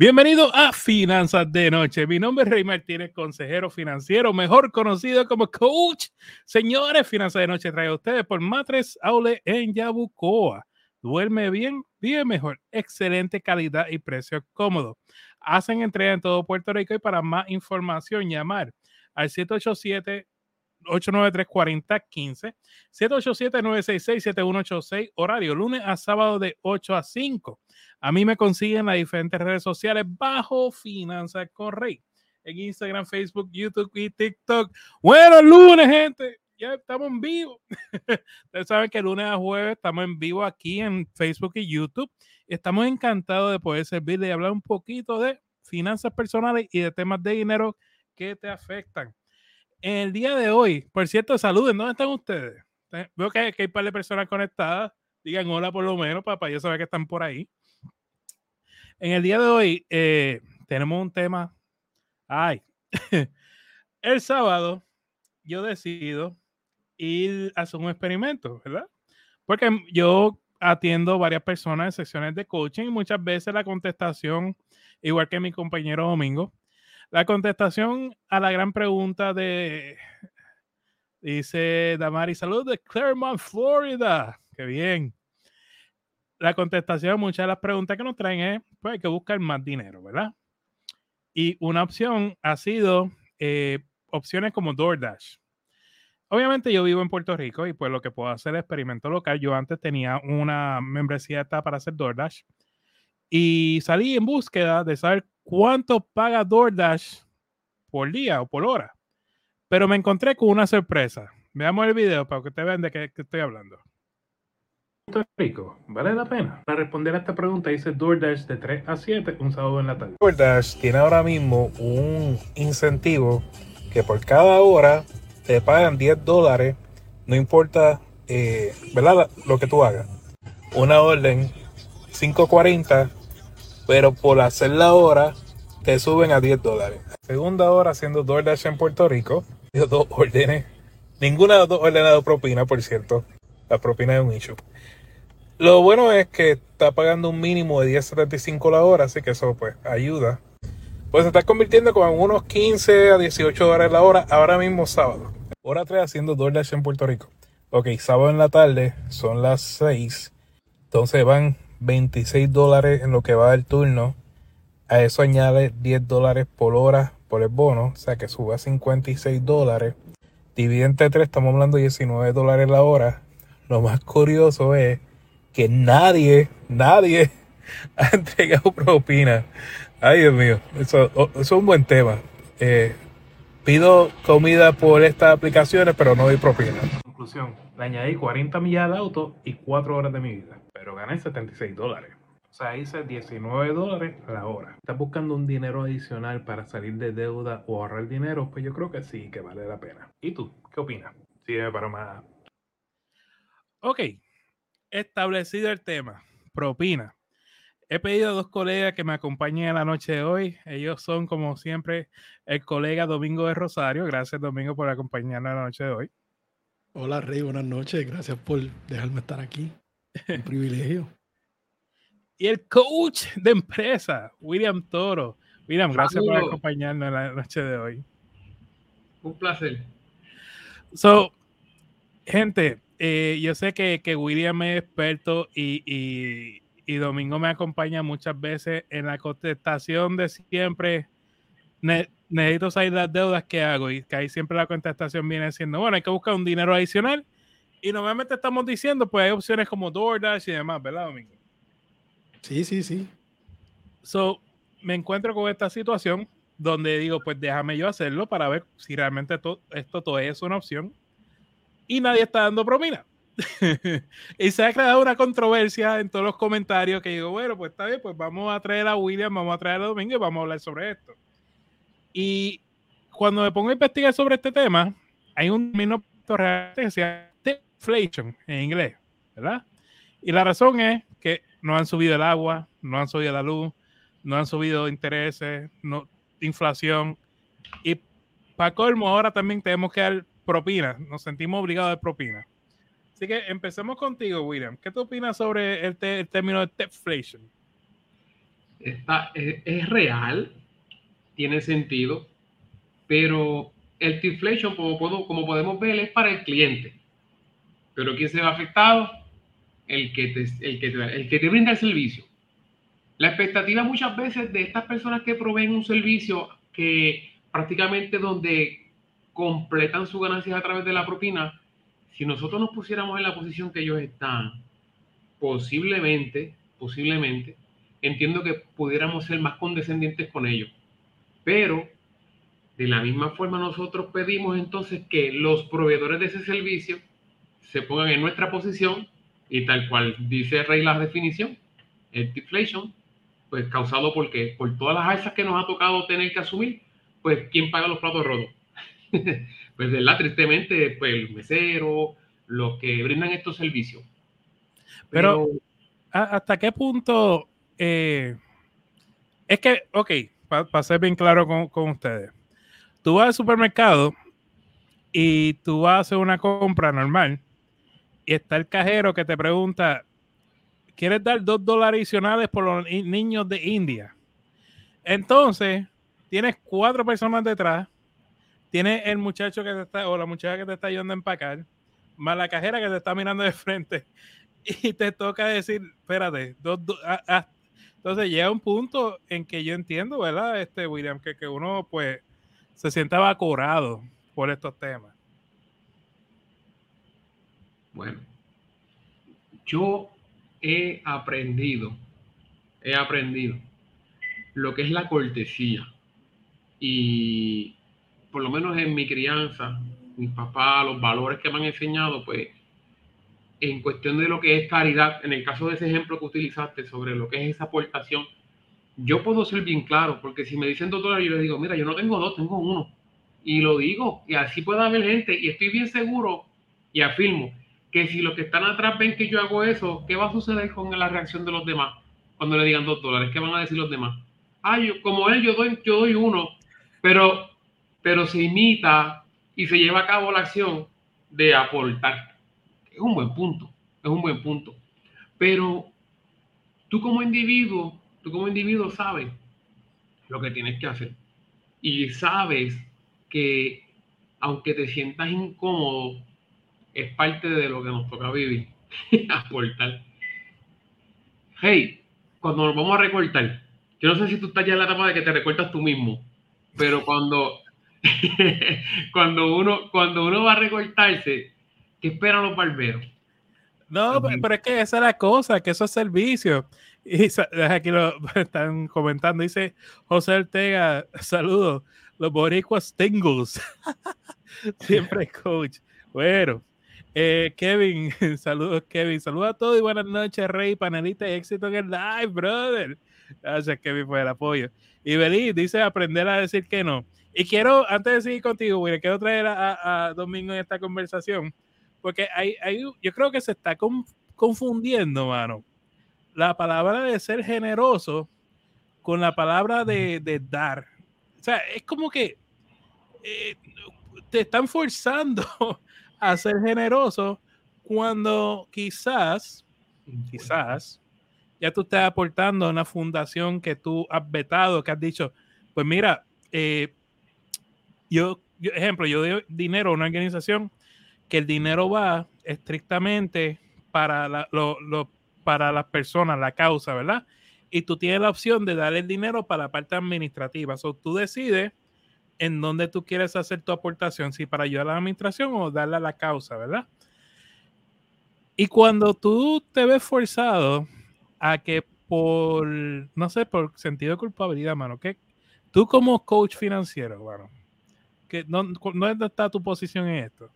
Bienvenido a Finanzas de Noche. Mi nombre es Rey Martínez, consejero financiero, mejor conocido como coach. Señores, Finanzas de Noche trae a ustedes por Matres Aule en Yabucoa. Duerme bien, vive mejor, excelente calidad y precio cómodo. Hacen entrega en todo Puerto Rico y para más información llamar al 787 893-4015, 787-966-7186, horario lunes a sábado de 8 a 5. A mí me consiguen en las diferentes redes sociales bajo Finanzas con Rey, en Instagram, Facebook, YouTube y TikTok. Bueno, lunes, gente. Ya estamos en vivo. Ustedes saben que lunes a jueves estamos en vivo aquí en Facebook y YouTube. Estamos encantados de poder servirle y hablar un poquito de finanzas personales y de temas de dinero que te afectan en el día de hoy, por cierto, saluden, ¿dónde están ustedes? Eh, veo que hay, un par de personas conectadas. Digan hola por lo menos para, yo saber que están por ahí. En el día de hoy eh, tenemos un tema. Ay, el sábado yo decido ir a hacer un experimento, ¿verdad? Porque yo atiendo varias personas en sesiones de coaching y muchas veces la contestación, igual que mi compañero Domingo, la contestación a la gran pregunta de, dice Damari, salud de Claremont, Florida. Qué bien. La contestación a muchas de las preguntas que nos traen es, pues hay que buscar más dinero, ¿verdad? Y una opción ha sido eh, opciones como DoorDash. Obviamente yo vivo en Puerto Rico y pues lo que puedo hacer es experimento local. Yo antes tenía una membresía para hacer DoorDash y salí en búsqueda de saber cuánto paga DoorDash por día o por hora. Pero me encontré con una sorpresa. Veamos el video para que ustedes vean de qué, estoy hablando. Puerto Rico, ¿vale la pena? Para responder a esta pregunta dice DoorDash de 3 a 7 un sábado en la tarde. DoorDash tiene ahora mismo un incentivo que por cada hora te pagan 10 dólares, no importa, eh, ¿verdad? Lo que tú hagas. Una orden 5.40 pero por hacer la hora te suben a 10 dólares. Segunda hora haciendo DoorDash en Puerto Rico, dio dos órdenes. Ninguna de las dos órdenes dado propina, por cierto. La propina es un issue. Lo bueno es que está pagando un mínimo de 10.75 la hora, así que eso pues ayuda. Pues se está convirtiendo como en unos 15 a 18 dólares la hora, ahora mismo sábado. Hora 3 haciendo DoorDash en Puerto Rico. Ok, sábado en la tarde, son las 6. Entonces van 26 dólares en lo que va del turno. A eso añade 10 dólares por hora por el bono, o sea que sube a 56 dólares. Dividente 3, estamos hablando de 19 dólares la hora. Lo más curioso es que nadie, nadie ha entregado propina. Ay, Dios mío, eso, eso es un buen tema. Eh, pido comida por estas aplicaciones, pero no doy propina. Conclusión, le añadí 40 millas de auto y 4 horas de mi vida pero gané 76 dólares. O sea, hice 19 dólares a la hora. ¿Estás buscando un dinero adicional para salir de deuda o ahorrar dinero? Pues yo creo que sí, que vale la pena. ¿Y tú? ¿Qué opinas? Sígueme para más. Ok, establecido el tema, propina. He pedido a dos colegas que me acompañen en la noche de hoy. Ellos son, como siempre, el colega Domingo de Rosario. Gracias, Domingo, por acompañarnos en la noche de hoy. Hola, Rey. Buenas noches. Gracias por dejarme estar aquí. Un privilegio. y el coach de empresa, William Toro. William, gracias por acompañarnos en la noche de hoy. Un placer. So, gente, eh, yo sé que, que, William es experto y, y, y, Domingo me acompaña muchas veces en la contestación de siempre. necesito salir las deudas que hago y que ahí siempre la contestación viene siendo, bueno, hay que buscar un dinero adicional y normalmente estamos diciendo, pues hay opciones como DoorDash y demás, ¿verdad, Domingo? Sí, sí, sí. So, me encuentro con esta situación donde digo, pues déjame yo hacerlo para ver si realmente esto todo es una opción. Y nadie está dando propina. y se ha creado una controversia en todos los comentarios que digo, bueno, pues está bien, pues vamos a traer a William, vamos a traer a Domingo y vamos a hablar sobre esto. Y cuando me pongo a investigar sobre este tema, hay un minuto que se llama inflation en inglés, ¿verdad? Y la razón es que no han subido el agua, no han subido la luz, no han subido intereses, no, inflación. Y para colmo, ahora también tenemos que dar propina, nos sentimos obligados dar propina. Así que empecemos contigo, William. ¿Qué tú opinas sobre el, término de inflation? está, es, real, tiene sentido, pero el deflation, como podemos ver, es para el cliente. Pero ¿quién se va afectado? El que te, el que el que te brinda el servicio. La expectativa muchas veces de estas personas que proveen un servicio que prácticamente donde completan sus ganancias a través de la propina, si nosotros nos pusiéramos en la posición que ellos están, posiblemente, posiblemente, entiendo que pudiéramos ser más condescendientes con ellos. Pero de la misma forma nosotros pedimos entonces que los proveedores de ese servicio se pongan en nuestra posición y tal cual dice Rey la definición, el deflation, pues causado por qué? Por todas las alzas que nos ha tocado tener que asumir, pues ¿quién paga los platos rotos? pues verdad, tristemente, pues el mesero, los que brindan estos servicios. Pero, ¿hasta qué punto? Eh, es que, ok, para ser bien claro con, con, ustedes, tú vas al supermercado y tú vas a hacer una compra normal y está el cajero que te pregunta, ¿quieres dar dos dólares adicionales por los niños de India? Entonces, tienes cuatro personas detrás, tienes el muchacho que te está, o la muchacha que te está ayudando a empacar, más la cajera que te está mirando de frente, y te toca decir, espérate, dos, entonces llega un punto en que yo entiendo, ¿verdad? Este William, que, que uno pues se sienta vacorado por estos temas. Bueno, yo he aprendido, he aprendido lo que es la cortesía. Y por lo menos en mi crianza, mis papás, los valores que me han enseñado, pues en cuestión de lo que es caridad, en el caso de ese ejemplo que utilizaste sobre lo que es esa aportación, yo puedo ser bien claro, porque si me dicen dos dólares, yo les digo, mira, yo no tengo dos, tengo uno. Y lo digo, y así puede haber gente, y estoy bien seguro y afirmo que si los que están atrás ven que yo hago eso, ¿qué va a suceder con la reacción de los demás cuando le digan dos dólares? ¿Qué van a decir los demás? Ah, yo, como él, yo doy, yo doy uno, pero, pero se imita y se lleva a cabo la acción de aportar. Es un buen punto, es un buen punto. Pero tú como individuo, tú como individuo sabes lo que tienes que hacer. Y sabes que aunque te sientas incómodo, es parte de lo que nos toca vivir, aportar. Hey, cuando nos vamos a recortar, yo no sé si tú estás ya en la etapa de que te recortas tú mismo, pero cuando, cuando, uno, cuando uno va a recortarse, ¿qué esperan los barberos? No, pero es que esa es la cosa, que eso es servicio. Y aquí lo están comentando, dice José Ortega, saludos, los boricuas tingles. Siempre coach. Bueno, eh, Kevin, saludos Kevin, saludos a todos y buenas noches Rey, panelista y éxito en el live, brother. Gracias Kevin por el apoyo. Y Beli dice aprender a decir que no. Y quiero, antes de seguir contigo, quiero traer a, Domingo en esta conversación, porque hay, hay, yo creo que se está confundiendo, mano, la palabra de ser generoso con la palabra de, de dar. O sea, es como que eh, te están forzando a ser generoso cuando quizás, quizás, ya tú estás aportando a una fundación que tú has vetado, que has dicho, pues mira, eh, yo, ejemplo, yo doy dinero a una organización que el dinero va estrictamente para, la, lo, para las personas, la causa, ¿verdad? Y tú tienes la opción de dar el dinero para la parte administrativa. O tú decides en dónde tú quieres hacer tu aportación, si para ayudar a la administración o darle a la causa, ¿verdad? Y cuando tú te ves forzado a que por, no sé, por sentido de culpabilidad, mano, que tú como coach financiero, mano, que no, ¿dónde está tu posición en esto?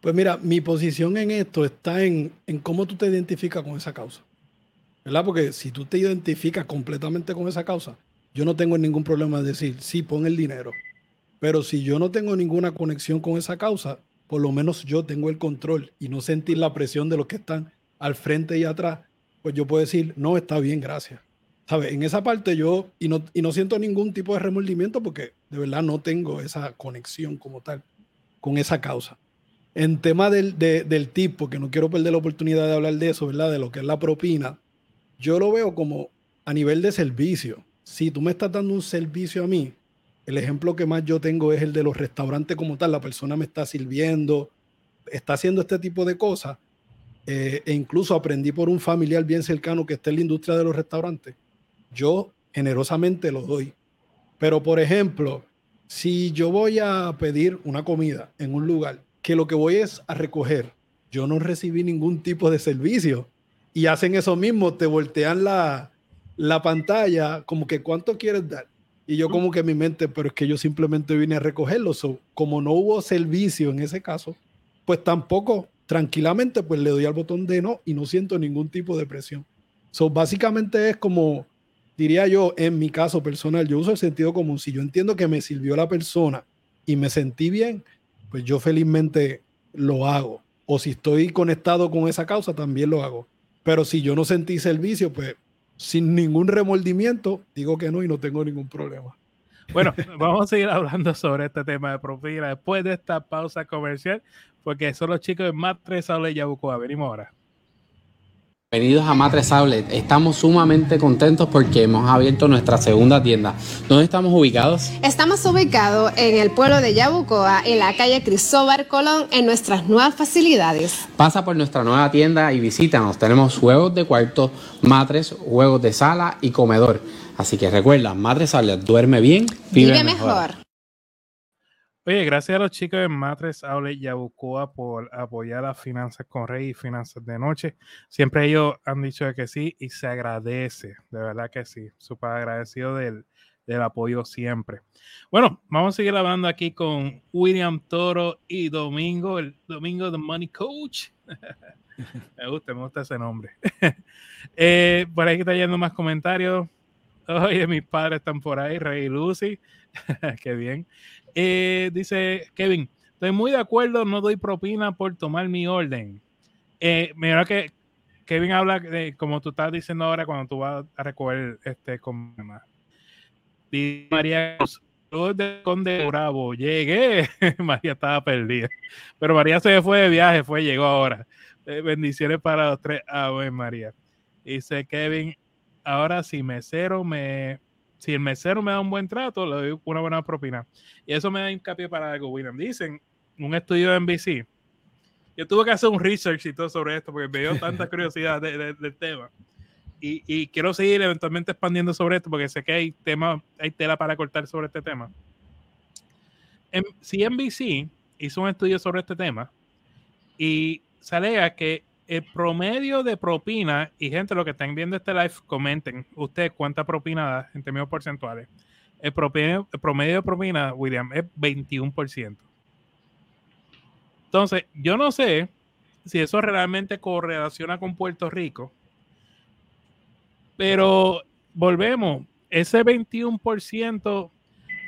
Pues mira, mi posición en esto está en, en cómo tú te identificas con esa causa. ¿Verdad? Porque si tú te identificas completamente con esa causa, yo no tengo ningún problema de decir, sí, pon el dinero. Pero si yo no tengo ninguna conexión con esa causa, por lo menos yo tengo el control y no sentir la presión de los que están al frente y atrás, pues yo puedo decir, no, está bien, gracias. ¿Sabes? En esa parte yo, y no, y no siento ningún tipo de remordimiento porque de verdad no tengo esa conexión como tal con esa causa. En tema del, del tipo, que no quiero perder la oportunidad de hablar de eso, ¿verdad? De lo que es la propina, yo lo veo como a nivel de servicio. Si tú me estás dando un servicio a mí, el ejemplo que más yo tengo es el de los restaurantes como tal. La persona me está sirviendo, está haciendo este tipo de cosas. Eh, e incluso aprendí por un familiar bien cercano que está en la industria de los restaurantes. Yo generosamente lo doy. Pero, por ejemplo, si yo voy a pedir una comida en un lugar que lo que voy es a recoger, yo no recibí ningún tipo de servicio y hacen eso mismo, te voltean la, la pantalla como que cuánto quieres dar y yo como que en mi mente, pero es que yo simplemente vine a recogerlo. como no hubo servicio en ese caso, pues tampoco tranquilamente pues le doy al botón de no y no siento ningún tipo de presión. So, básicamente es como, diría yo, en mi caso personal, yo uso el sentido común. Si yo entiendo que me sirvió la persona y me sentí bien, pues yo felizmente lo hago. O si estoy conectado con esa causa, también lo hago. Pero si yo no sentí servicio, pues sin ningún remordimiento, digo que no y no tengo ningún problema. Bueno, vamos a seguir hablando sobre este tema de propina después de esta pausa comercial, porque son los chicos de Matres y Yabucoa. Venimos ahora. Bienvenidos a Matre Outlet. Estamos sumamente contentos porque hemos abierto nuestra segunda tienda. ¿Dónde estamos ubicados? Estamos ubicados en el pueblo de Yabucoa, en la calle Cristóbal Colón, en nuestras nuevas facilidades. Pasa por nuestra nueva tienda y visítanos. Tenemos juegos de cuarto, matres, juegos de sala y comedor. Así que recuerda, Matre Outlet, duerme bien, vive, mejor. Oye, gracias a los chicos de Matres Outlet Yabucoa por apoyar las finanzas con Rey y finanzas de noche. Siempre ellos han dicho que sí y se agradece, de verdad que sí. Súper agradecido del, del apoyo siempre. Bueno, vamos a seguir hablando aquí con William Toro y Domingo, el Domingo de Money Coach. me gusta, me gusta ese nombre. eh, por ahí está yendo más comentarios. Oye, mis padres están por ahí, Rey y Lucy. Qué bien. Eh, dice Kevin, estoy muy de acuerdo, no doy propina por tomar mi orden. Eh, mira que Kevin habla de, como tú estás diciendo ahora cuando tú vas a recoger este con Dice María de Conde Bravo, llegué. María estaba perdida. Pero María se fue de viaje, fue, llegó ahora. Eh, bendiciones para los tres. Ah, María. Dice Kevin, ahora si mesero me si el mesero me da un buen trato, le doy una buena propina. Y eso me da hincapié para algo, William. Dicen, un estudio de NBC, yo tuve que hacer un research y todo sobre esto porque me dio tanta curiosidad del tema. Y, y, quiero seguir eventualmente expandiendo sobre esto porque sé que hay, tema, hay tela para cortar sobre este tema. En, si NBC hizo un estudio sobre este tema y sale a que el promedio de propina, y gente, lo que están viendo este live, comenten usted cuánta propina da en términos porcentuales. El promedio, el promedio de propina, William, es 21%. Entonces, yo no sé si eso realmente correlaciona con Puerto Rico, pero volvemos, ese 21%,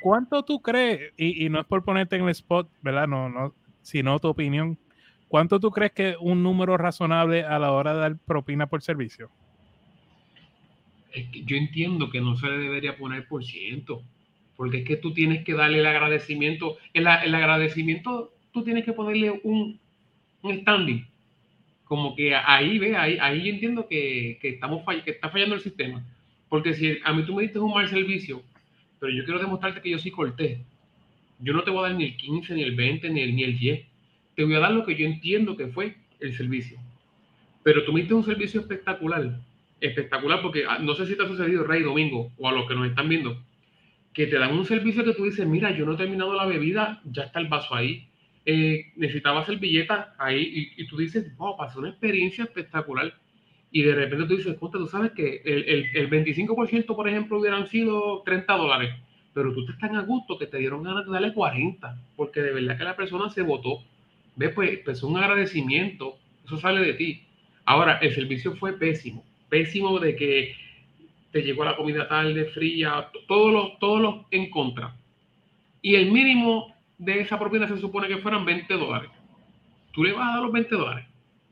¿cuánto tú crees? Y, y, no es por ponerte en el spot, ¿verdad? No, no, sino tu opinión ¿Cuánto tú crees que es un número razonable a la hora de dar propina por servicio? yo entiendo que no se le debería poner por ciento, porque es que tú tienes que darle el agradecimiento. El, el agradecimiento, tú tienes que ponerle un, un standing. Como que ahí ve, ahí, ahí yo entiendo que, que estamos que está fallando el sistema. Porque si a mí tú me diste un mal servicio, pero yo quiero demostrarte que yo sí corté, yo no te voy a dar ni el 15, ni el 20, ni el, ni el 10 te voy a dar lo que yo entiendo que fue el servicio. Pero tú me diste un servicio espectacular, espectacular, porque ah, no sé si te ha sucedido, Rey Domingo, o a los que nos están viendo, que te dan un servicio que tú dices, mira, yo no he terminado la bebida, ya está el vaso ahí, eh, necesitaba billeta ahí, y, tú dices, wow, pasó una experiencia espectacular. Y de repente tú dices, tú sabes que el, el, el 25%, por ejemplo, hubieran sido 30 dólares, pero tú estás tan a gusto que te dieron ganas de darle 40, porque de verdad que la persona se votó Ve, pues, pues un agradecimiento, eso sale de ti. Ahora, el servicio fue pésimo, pésimo de que te llegó la comida tarde, fría, todos los, todos los en contra. Y el mínimo de esa propiedad se supone que fueran 20 dólares. Tú le vas a dar los 20 dólares.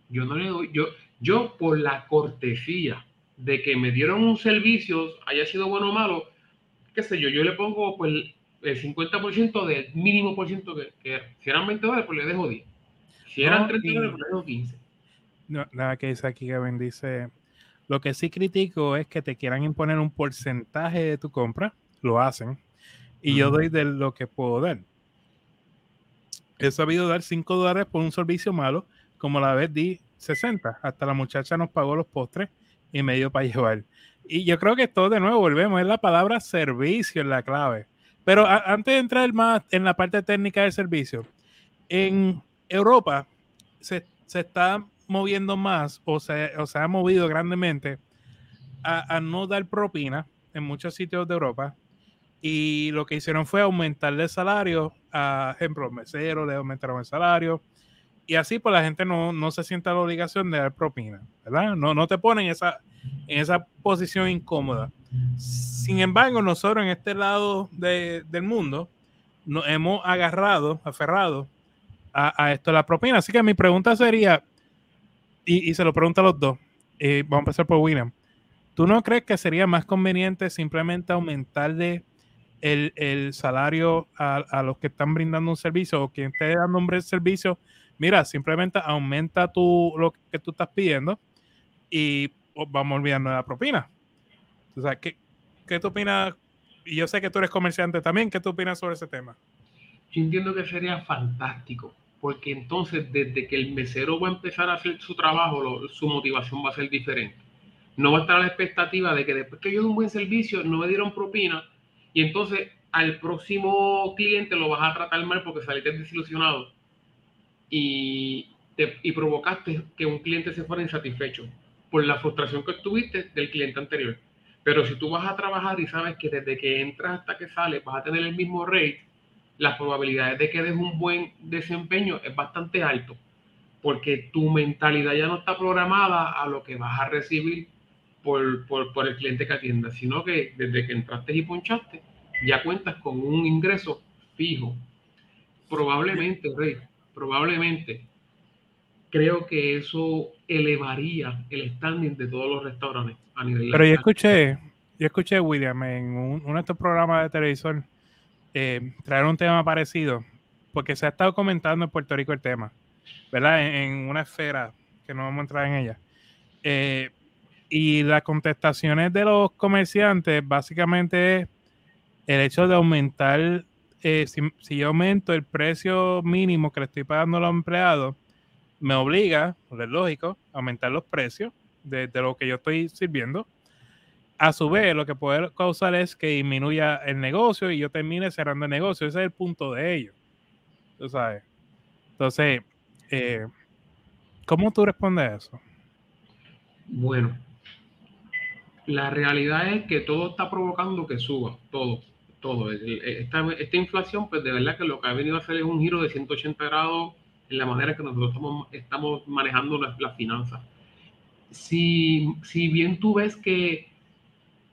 Yo no le doy, yo, yo por la cortesía de que me dieron un servicio, haya sido bueno o malo, qué sé yo, yo le pongo pues el 50% del mínimo por ciento que, que, si eran 20 dólares, pues le dejo 10. Si eran 30 dólares, le dejo 15. No, nada que dice aquí que dice, Lo que sí critico es que te quieran imponer un porcentaje de tu compra, lo hacen, y yo doy de lo que puedo dar. He sabido dar 5 dólares por un servicio malo, como la vez di 60. Hasta la muchacha nos pagó los postres y me dio para llevar. Y yo creo que esto de nuevo volvemos, es la palabra servicio en la clave. Pero antes de entrar más en la parte técnica del servicio, en Europa se, se está moviendo más o se, o se ha movido grandemente a, no dar propina en muchos sitios de Europa. Y lo que hicieron fue aumentarle el salario a, ejemplo, meseros, le aumentaron el salario. Y así, pues la gente no, no se sienta la obligación de dar propina, ¿verdad? No, no te ponen esa, en esa posición incómoda. Sin embargo, nosotros en este lado de, del mundo nos hemos agarrado, aferrado a, a, esto la propina. Así que mi pregunta sería, y, se lo pregunto a los dos, eh, vamos a empezar por William. ¿Tú no crees que sería más conveniente simplemente aumentarle el, el salario a, a, los que están brindando un servicio o quien esté dando un servicio? Mira, simplemente aumenta tu, lo que tú estás pidiendo y vamos olvidando de la propina. O sea, ¿qué, ¿qué tú opinas? Y yo sé que tú eres comerciante también, ¿qué tú opinas sobre ese tema? Yo entiendo que sería fantástico, porque entonces desde que el mesero va a empezar a hacer su trabajo, su motivación va a ser diferente. No va a estar la expectativa de que después que yo doy un buen servicio, no me dieron propina, y entonces al próximo cliente lo vas a tratar mal porque saliste desilusionado y, te, y provocaste que un cliente se fuera insatisfecho por la frustración que tuviste del cliente anterior. Pero si tú vas a trabajar y sabes que desde que entras hasta que sales vas a tener el mismo rate, las probabilidades de que des un buen desempeño es bastante alto, porque tu mentalidad ya no está programada a lo que vas a recibir por, por, por el cliente que atienda, sino que desde que entraste y ponchaste, ya cuentas con un ingreso fijo. Probablemente, Rey, probablemente creo que eso elevaría el standing de todos los restaurantes a nivel Pero yo escuché, yo escuché William en un, uno de estos programas de televisión eh, traer un tema parecido, porque se ha estado comentando en Puerto Rico el tema, ¿verdad? En, una esfera que no vamos a entrar en ella. Eh, y las contestaciones de los comerciantes básicamente es el hecho de aumentar, eh, si, si yo aumento el precio mínimo que le estoy pagando a los empleados, me obliga, pues es lógico, a aumentar los precios de, lo que yo estoy sirviendo. A su vez, lo que puede causar es que disminuya el negocio y yo termine cerrando el negocio. Ese es el punto de ello. Tú sabes. Entonces, eh, ¿cómo tú respondes a eso? Bueno, la realidad es que todo está provocando que suba, todo, todo. Esta, esta inflación, pues de verdad que lo que ha venido a hacer es un giro de 180 grados en la manera que nosotros estamos, estamos manejando las, las finanzas. Si, si, bien tú ves que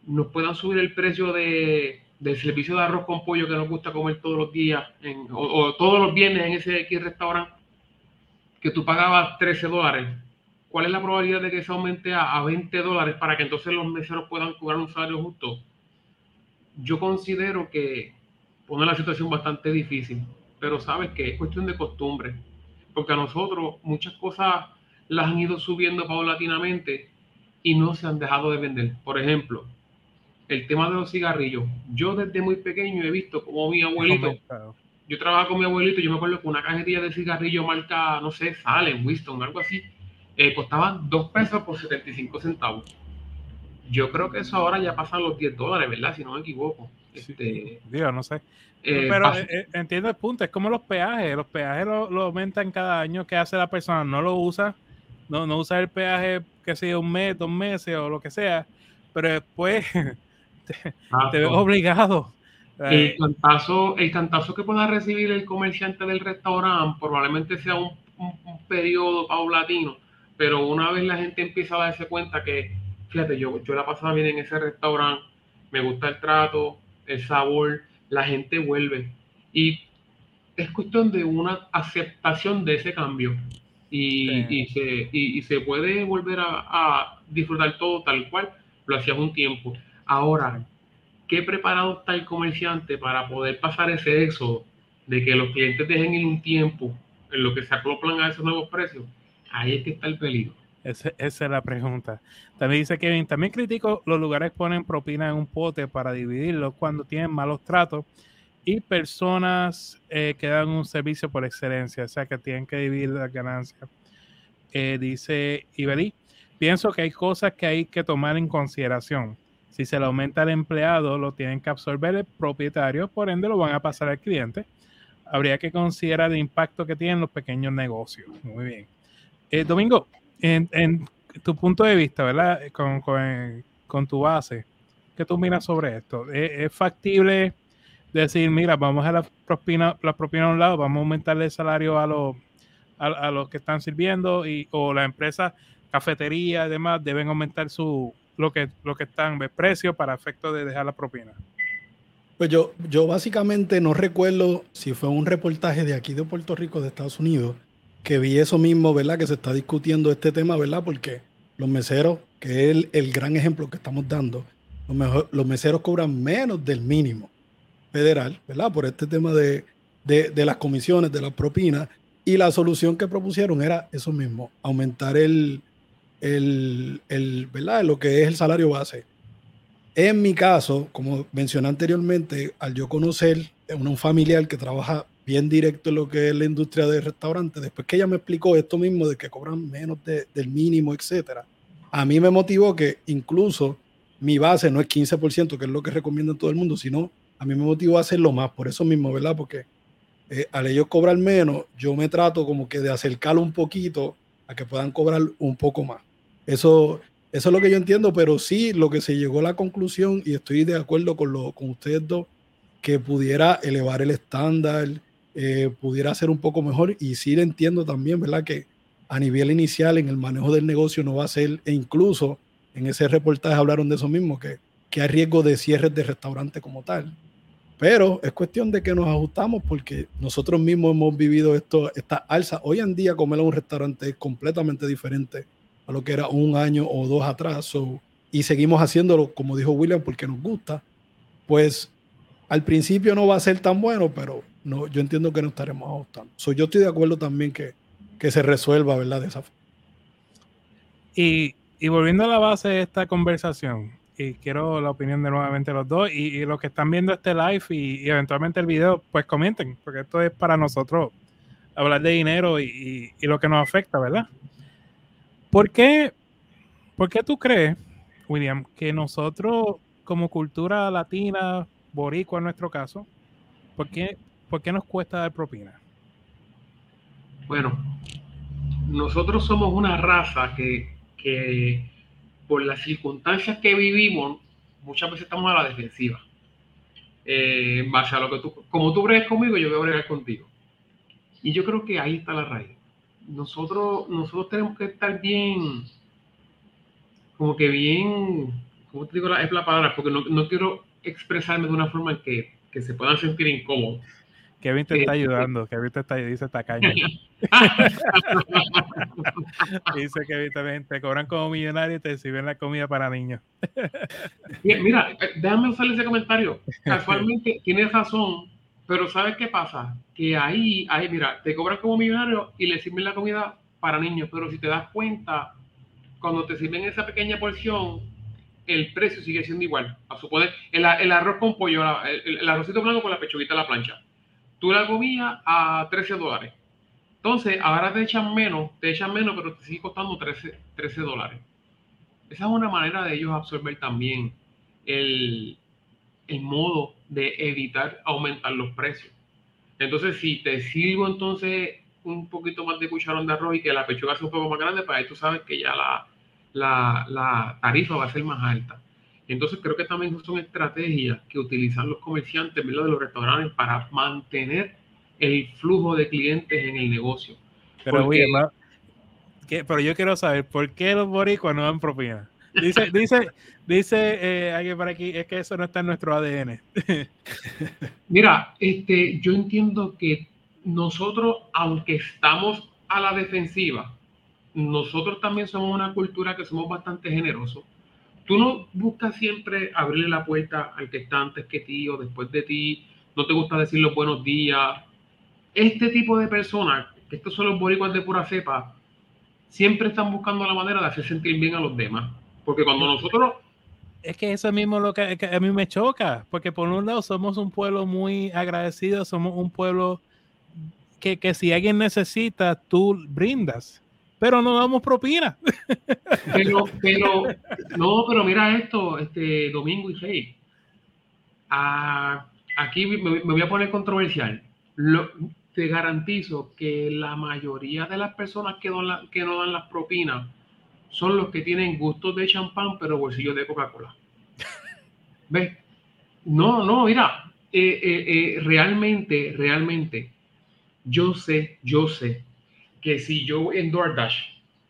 nos puedan subir el precio de, del servicio de arroz con pollo que nos gusta comer todos los días o, todos los viernes en ese X restaurante, que tú pagabas 13 dólares, ¿cuál es la probabilidad de que se aumente a, a 20 dólares para que entonces los meseros puedan cobrar un salario justo? Yo considero que pone la situación bastante difícil, pero sabes que es cuestión de costumbre porque a nosotros muchas cosas las han ido subiendo paulatinamente y no se han dejado de vender. Por ejemplo, el tema de los cigarrillos. Yo desde muy pequeño he visto como mi abuelito, yo trabajaba con mi abuelito, yo me acuerdo que una cajetilla de cigarrillo marca, no sé, Salem, Winston, algo así, eh, costaba 2 pesos por 75 centavos. Yo creo que eso ahora ya pasa a los 10 dólares, ¿verdad? Si no me equivoco. Este, Digo, no sé. Eh, pero eh, entiendo el punto, es como los peajes, los peajes lo, lo, aumentan cada año, ¿qué hace la persona? No lo usa, no, no usa el peaje, que sea un mes, dos meses o lo que sea, pero después te, ah, te ves obligado. El cantazo, el cantazo que pueda recibir el comerciante del restaurante probablemente sea un, un, un periodo paulatino, pero una vez la gente empieza a darse cuenta que, fíjate, yo, yo la pasaba bien en ese restaurante, me gusta el trato, el sabor, la gente vuelve. Y es cuestión de una aceptación de ese cambio. Y, sí. y, se, y, y, se, puede volver a, a, disfrutar todo tal cual lo hacías un tiempo. Ahora, ¿qué preparado está el comerciante para poder pasar ese éxodo de que los clientes dejen ir un tiempo en lo que se acoplan a esos nuevos precios? Ahí es que está el peligro. esa es la pregunta. También dice Kevin, también critico los lugares que ponen propina en un pote para dividirlo cuando tienen malos tratos y personas eh, que dan un servicio por excelencia, o sea que tienen que dividir las ganancias. Eh, dice Ibeli, pienso que hay cosas que hay que tomar en consideración. Si se le aumenta al empleado, lo tienen que absorber el propietario, por ende lo van a pasar al cliente. Habría que considerar el impacto que tienen los pequeños negocios. Muy bien. Eh, Domingo, en, tu punto de vista, ¿verdad? Con, con, tu base, ¿qué tú miras sobre esto? ¿Es, factible decir, mira, vamos a la propina, la propina a un lado, vamos a aumentarle el salario a los, a, los que están sirviendo y, o la empresa cafetería y demás deben aumentar su lo que lo que están de precio para efecto de dejar la propina? Pues yo, yo básicamente no recuerdo si fue un reportaje de aquí de Puerto Rico, de Estados Unidos, que vi eso mismo, ¿verdad? Que se está discutiendo este tema, ¿verdad? Porque los meseros, que es el, gran ejemplo que estamos dando, los, meseros cobran menos del mínimo federal, ¿verdad? Por este tema de, de, las comisiones, de las propinas. Y la solución que propusieron era eso mismo, aumentar el, el, el, ¿verdad? lo que es el salario base. En mi caso, como mencioné anteriormente, al yo conocer a un familiar que trabaja bien directo en lo que es la industria de restaurantes, después que ella me explicó esto mismo de que cobran menos del mínimo, etcétera, a mí me motivó que incluso mi base no es 15%, que es lo que recomienda todo el mundo, sino a mí me motivó a hacerlo más, por eso mismo, ¿verdad? Porque eh, al ellos cobrar menos, yo me trato como que de acercarlo un poquito a que puedan cobrar un poco más. Eso, eso es lo que yo entiendo, pero sí lo que se llegó a la conclusión, y estoy de acuerdo con, lo, con ustedes dos, que pudiera elevar el estándar, eh, pudiera ser un poco mejor. Y sí entiendo también, ¿verdad? Que a nivel inicial en el manejo del negocio no va a ser, e incluso en ese reportaje hablaron de eso mismo, que, que hay riesgo de cierres de restaurante como tal. Pero es cuestión de que nos ajustamos porque nosotros mismos hemos vivido esto, esta alza. Hoy en día comer en un restaurante es completamente diferente a lo que era un año o dos atrás. y seguimos haciéndolo, como dijo William, porque nos gusta. Pues al principio no va a ser tan bueno, pero no, yo entiendo que no estaremos ajustando. So, yo estoy de acuerdo también que, que se resuelva, ¿verdad? De esa forma. Y, y, volviendo a la base de esta conversación, y quiero la opinión de nuevamente los dos, y, los que están viendo este live y, eventualmente el video, pues comenten, porque esto es para nosotros hablar de dinero y, lo que nos afecta, ¿verdad? ¿Por qué, ¿Por qué tú crees, William, que nosotros como cultura latina, boricua en nuestro caso, ¿por qué, ¿por qué nos cuesta dar propina? Bueno, nosotros somos una raza que, que por las circunstancias que vivimos, muchas veces estamos a la defensiva. Eh, base a lo que tú, como tú bregas conmigo, yo voy a bregar contigo. Y yo creo que ahí está la raíz. Nosotros, nosotros tenemos que estar bien, como que bien, ¿cómo te digo la, es la palabra? Porque no, no quiero expresarme de una forma en que que se puedan sentir incómodos. Kevin te está ayudando, Kevin te está dice tacaño. dice Kevin también, te cobran como millonario y te sirven la comida para niños. Mira, eh, déjame usar ese comentario. Casualmente tienes razón, pero ¿sabes qué pasa? Que ahí, ahí, mira, te cobran como millonario y le sirven la comida para niños, pero si te das cuenta, cuando te sirven esa pequeña porción, el precio sigue siendo igual. A suponer, el, el arroz con pollo, el, el, arrocito blanco con la pechuguita a la plancha. Tú la comías a 13 dólares. Entonces, ahora te echan menos, te echan menos, pero te sigue costando 13, 13 dólares. Esa es una manera de ellos absorber también el, el modo de evitar aumentar los precios. Entonces, si te sirvo entonces un poquito más de cucharón de arroz y que la pechuga sea un poco más grande, pues ahí tú sabes que ya la, la, tarifa va a ser más alta. Entonces creo que también son estrategias que utilizan los comerciantes de los restaurantes para mantener el flujo de clientes en el negocio. Pero, pero yo quiero saber, ¿por qué los boricuas no dan propina? Dice, dice, dice eh, alguien por aquí, es que eso no está en nuestro ADN. Mira, este, yo entiendo que nosotros, aunque estamos a la defensiva, nosotros también somos una cultura que somos bastante generosos. Tú no buscas siempre abrirle la puerta al que está antes que ti o después de ti. No te gusta decir los buenos días. Este tipo de personas, que estos son los boricuas de pura cepa, siempre están buscando la manera de hacer sentir bien a los demás. Porque cuando nosotros... Es que eso mismo lo que, que a mí me choca, porque por un lado somos un pueblo muy agradecido, somos un pueblo que, que si alguien necesita, tú brindas pero no damos propina. Pero, pero, no, pero mira esto, este Domingo y Rey. Ah, aquí me, voy a poner controversial. Lo, te garantizo que la mayoría de las personas que, que no dan las propinas son los que tienen gustos de champán, pero bolsillos de Coca-Cola. ¿Ves? No, no, mira, eh, eh, eh, realmente, realmente, yo sé, yo sé que si yo en DoorDash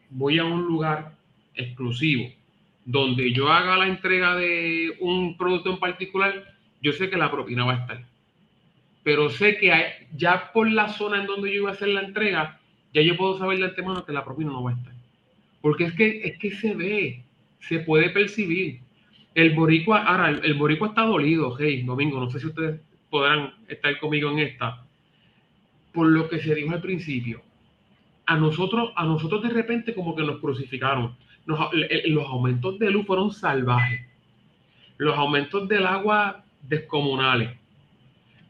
voy a un lugar exclusivo donde yo haga la entrega de un producto en particular, yo sé que la propina va a estar. Pero sé que ya por la zona en donde yo iba a hacer la entrega, ya yo puedo saber de antemano que la propina no va a estar. Porque es que, es que se ve, se puede percibir. El boricua, ahora, el, el boricua está dolido, hey, Domingo, no sé si ustedes podrán estar conmigo en esta. Por lo que se dijo al principio, a nosotros, a nosotros de repente como que nos crucificaron. los aumentos de luz fueron salvajes. Los aumentos del agua descomunales.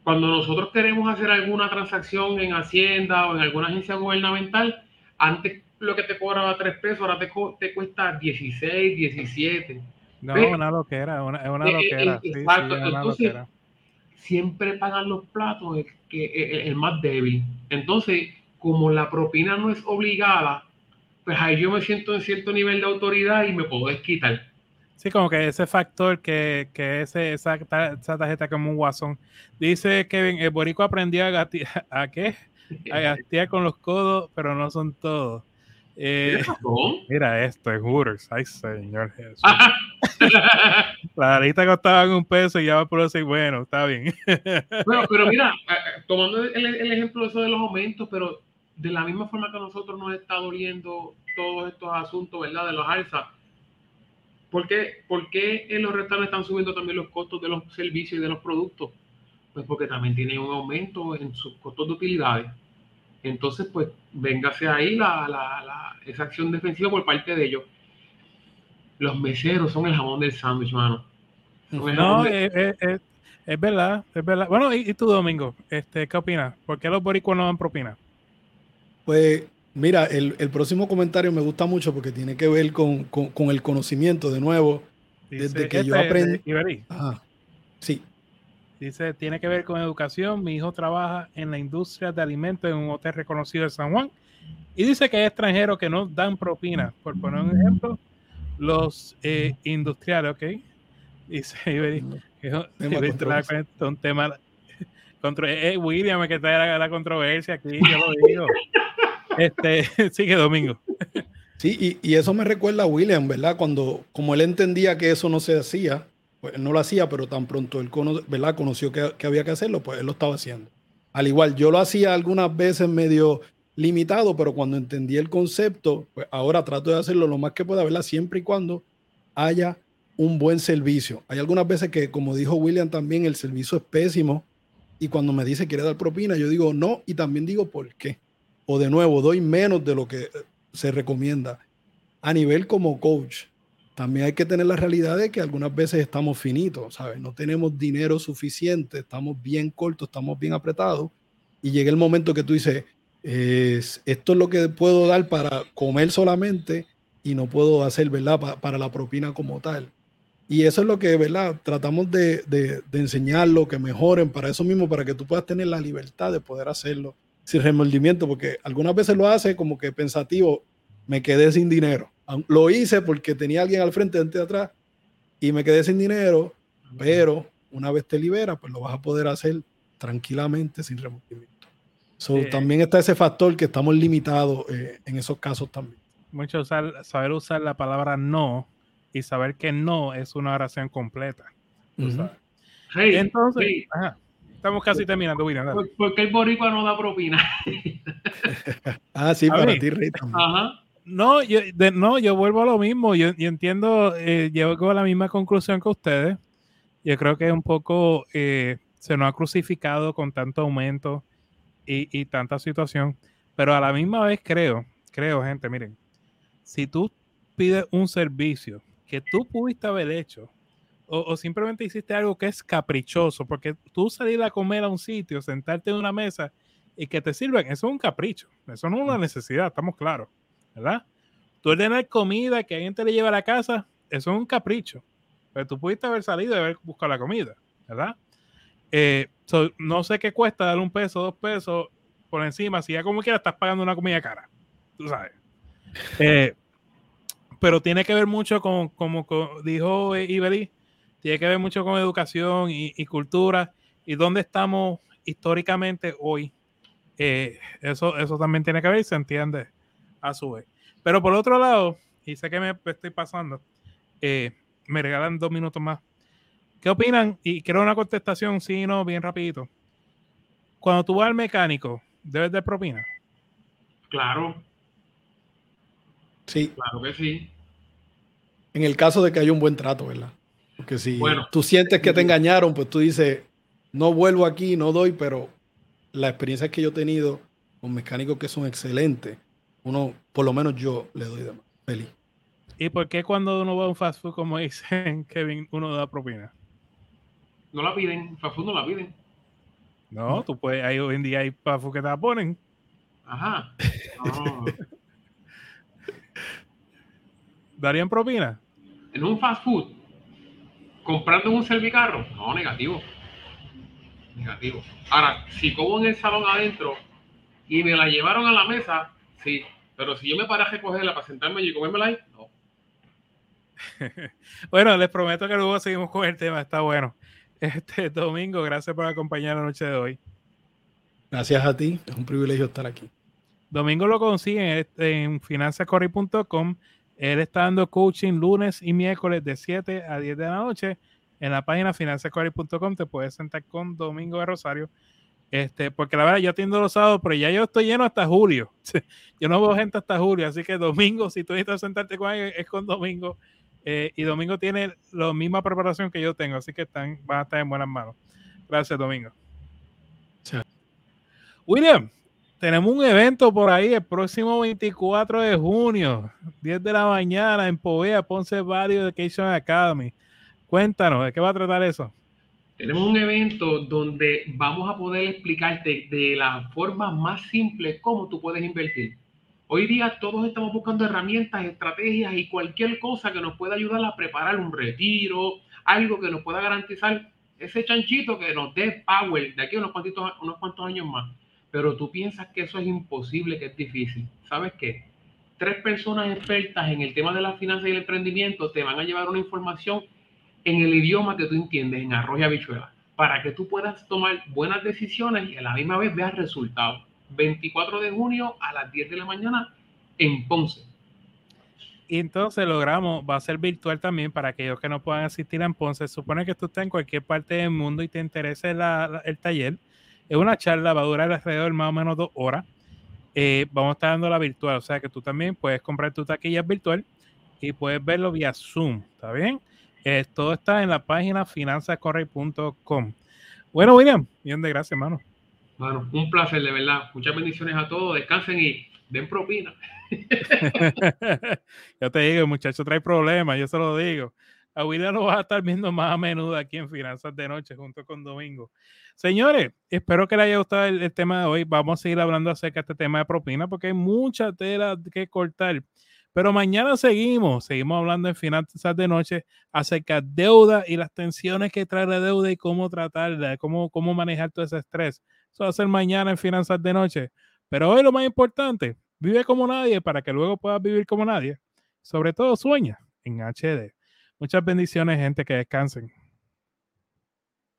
Cuando nosotros queremos hacer alguna transacción en Hacienda o en alguna agencia gubernamental, antes lo que te cobraba 3 pesos, ahora te, te cuesta 16, 17. No, una loquera, una, es una eh, eh, loquera. exacto. Entonces, siempre pagan los platos el, que, el más débil. Entonces, como la propina no es obligada, pues ahí yo me siento en cierto nivel de autoridad y me puedo desquitar. Sí, como que ese factor que, que ese, esa, tarjeta como un guasón. Dice Kevin, el borico aprendió a, ¿a qué? A gastear con los codos, pero no son todos. Eh, mira esto, es Hooters. Ay, señor Jesús. la lista costaba un peso y ya va por decir, bueno, está bien. bueno, pero mira, tomando el, el ejemplo eso de los aumentos, pero de la misma forma que a nosotros nos está doliendo todos estos asuntos, ¿verdad? De los alzas. ¿Por qué, ¿Por qué en los restaurantes están subiendo también los costos de los servicios y de los productos? Pues porque también tienen un aumento en sus costos de utilidades. Entonces, pues, véngase ahí la, la, la, esa acción defensiva por parte de ellos. Los meseros son el jamón del sándwich, mano. No, es, verdad, es verdad. Bueno, ¿y, tú, Domingo? Este, ¿Qué opinas? ¿Por qué los boricuas no dan propina? Pues mira, el, próximo comentario me gusta mucho porque tiene que ver con, el conocimiento de nuevo. desde que yo este aprendí. Sí. Dice, tiene que ver con educación. Mi hijo trabaja en la industria de alimentos en un hotel reconocido de San Juan. Y dice que hay extranjeros que no dan propina. Por poner un ejemplo, los eh, industriales, ¿ok? Dice Iberi, que es un tema. Contra, eh, William, que trae la, controversia aquí, yo lo digo. Este, sigue Domingo. Sí, y, eso me recuerda a William, ¿verdad? Cuando, como él entendía que eso no se hacía, pues él no lo hacía, pero tan pronto él ¿verdad? conoció que, había que hacerlo, pues él lo estaba haciendo. Al igual, yo lo hacía algunas veces medio limitado, pero cuando entendí el concepto, pues ahora trato de hacerlo lo más que pueda, ¿verdad? Siempre y cuando haya un buen servicio. Hay algunas veces que, como dijo William también, el servicio es pésimo y cuando me dice quiere dar propina, yo digo no y también digo por qué o de nuevo doy menos de lo que se recomienda. A nivel como coach, también hay que tener la realidad de que algunas veces estamos finitos, ¿sabes? No tenemos dinero suficiente, estamos bien cortos, estamos bien apretados y llega el momento que tú dices, esto es lo que puedo dar para comer solamente y no puedo hacer, ¿verdad? para la propina como tal. Y eso es lo que, ¿verdad? Tratamos de, de, de enseñarlo, que mejoren para eso mismo, para que tú puedas tener la libertad de poder hacerlo sin remordimiento, porque algunas veces lo hace como que pensativo, me quedé sin dinero. Lo hice porque tenía alguien al frente, de atrás, y me quedé sin dinero, pero una vez te liberas, pues lo vas a poder hacer tranquilamente, sin remordimiento. También está ese factor que estamos limitados eh, en esos casos también. Mucho saber usar la palabra no y saber que no es una oración completa. Entonces, Estamos casi terminando, William. ¿Por, qué el boricua no da propina? ah, sí, para ti, Rita. Ajá. No yo, no, yo vuelvo a lo mismo. Yo, entiendo, eh, llego a la misma conclusión que ustedes. Yo creo que un poco eh, se nos ha crucificado con tanto aumento y, y, tanta situación. Pero a la misma vez creo, creo, gente, miren, si tú pides un servicio que tú pudiste haber hecho o, simplemente hiciste algo que es caprichoso, porque tú salir a comer a un sitio, sentarte en una mesa y que te sirvan, eso es un capricho, eso no es una necesidad, estamos claros, ¿verdad? Tú ordenar comida que alguien te le lleva a la casa, eso es un capricho, pero tú pudiste haber salido y haber buscado la comida, ¿verdad? Eh, no sé qué cuesta dar un peso, dos pesos por encima, si ya como quiera estás pagando una comida cara, tú sabes. Eh, pero tiene que ver mucho con, como, dijo Ibeli, tiene que ver mucho con educación y, cultura y dónde estamos históricamente hoy. Eh, eso, eso también tiene que ver y se entiende a su vez. Pero por otro lado, y sé que me estoy pasando, eh, me regalan dos minutos más. ¿Qué opinan? Y quiero una contestación, sí, no, bien rapidito. Cuando tú vas al mecánico, ¿debes de propina? Claro. Sí. Claro que sí. En el caso de que haya un buen trato, ¿verdad? Porque si tú sientes que te engañaron, pues tú dices, no vuelvo aquí, no doy, pero la experiencia que yo he tenido con mecánicos que son excelentes, uno, por lo menos yo le doy de más. Feliz. ¿Y por qué cuando uno va a un fast food, como dicen Kevin, uno da propina? No la piden, fast food no la piden. No, tú puedes, ahí hoy en día hay fast food que te la ponen. Ajá. ¿Darían propina? En un fast food, comprando un servicarro, no, negativo. Negativo. Ahora, si como en el salón adentro y me la llevaron a la mesa, sí. Pero si yo me paré a recogerla para sentarme y comérmela ahí, no. bueno, les prometo que luego seguimos con el tema, está bueno. Este domingo, gracias por acompañar la noche de hoy. Gracias a ti, es un privilegio estar aquí. Domingo lo consiguen en finanzascorri.com él está dando coaching lunes y miércoles de 7 a 10 de la noche. En la página financiasquarry.com te puedes sentar con Domingo de Rosario. Este, porque la verdad yo atiendo los sábados, pero ya yo estoy lleno hasta julio. Yo no veo gente hasta julio, así que domingo, si tú necesitas sentarte con él, es con domingo. Eh, y domingo tiene la misma preparación que yo tengo, así que están, van a estar en buenas manos. Gracias, Domingo. William, tenemos un evento por ahí el próximo 24 de junio, 10 de la mañana en Povea, Ponce Valley Education Academy. Cuéntanos, ¿de qué va a tratar eso? Tenemos un evento donde vamos a poder explicarte de la forma más simple cómo tú puedes invertir. Hoy día todos estamos buscando herramientas, estrategias y cualquier cosa que nos pueda ayudar a preparar un retiro, algo que nos pueda garantizar ese chanchito que nos dé power de aquí a unos cuantos, unos cuantos años más pero tú piensas que eso es imposible, que es difícil. ¿Sabes qué? Tres personas expertas en el tema de las finanzas y el emprendimiento te van a llevar una información en el idioma que tú entiendes, en arroz y habichuela, para que tú puedas tomar buenas decisiones y a la misma vez veas resultados. 24 de junio a las 10 de la mañana en Ponce. Y entonces logramos, va a ser virtual también para aquellos que no puedan asistir a Ponce. Supone que tú estás en cualquier parte del mundo y te interese el taller es una charla, va a durar alrededor más o menos dos horas. Eh, vamos a estar dando la virtual, o sea que tú también puedes comprar tu taquilla virtual y puedes verlo vía Zoom, ¿está bien? Eh, todo está en la página finanzascorrey.com. Bueno, William, bien de gracias, hermano. Bueno, un placer, de verdad. Muchas bendiciones a todos. Descansen y den propina. yo te digo, el muchacho trae problemas, yo se lo digo. A William lo vas a estar viendo más a menudo aquí en Finanzas de Noche junto con Domingo. Señores, espero que les haya gustado el, tema de hoy. Vamos a seguir hablando acerca de este tema de propina porque hay mucha tela que cortar. Pero mañana seguimos, seguimos hablando en Finanzas de Noche acerca de deuda y las tensiones que trae la deuda y cómo tratarla, cómo, cómo manejar todo ese estrés. Eso va a ser mañana en Finanzas de Noche. Pero hoy lo más importante, vive como nadie para que luego puedas vivir como nadie. Sobre todo sueña en HD. Muchas bendiciones, gente, que descansen.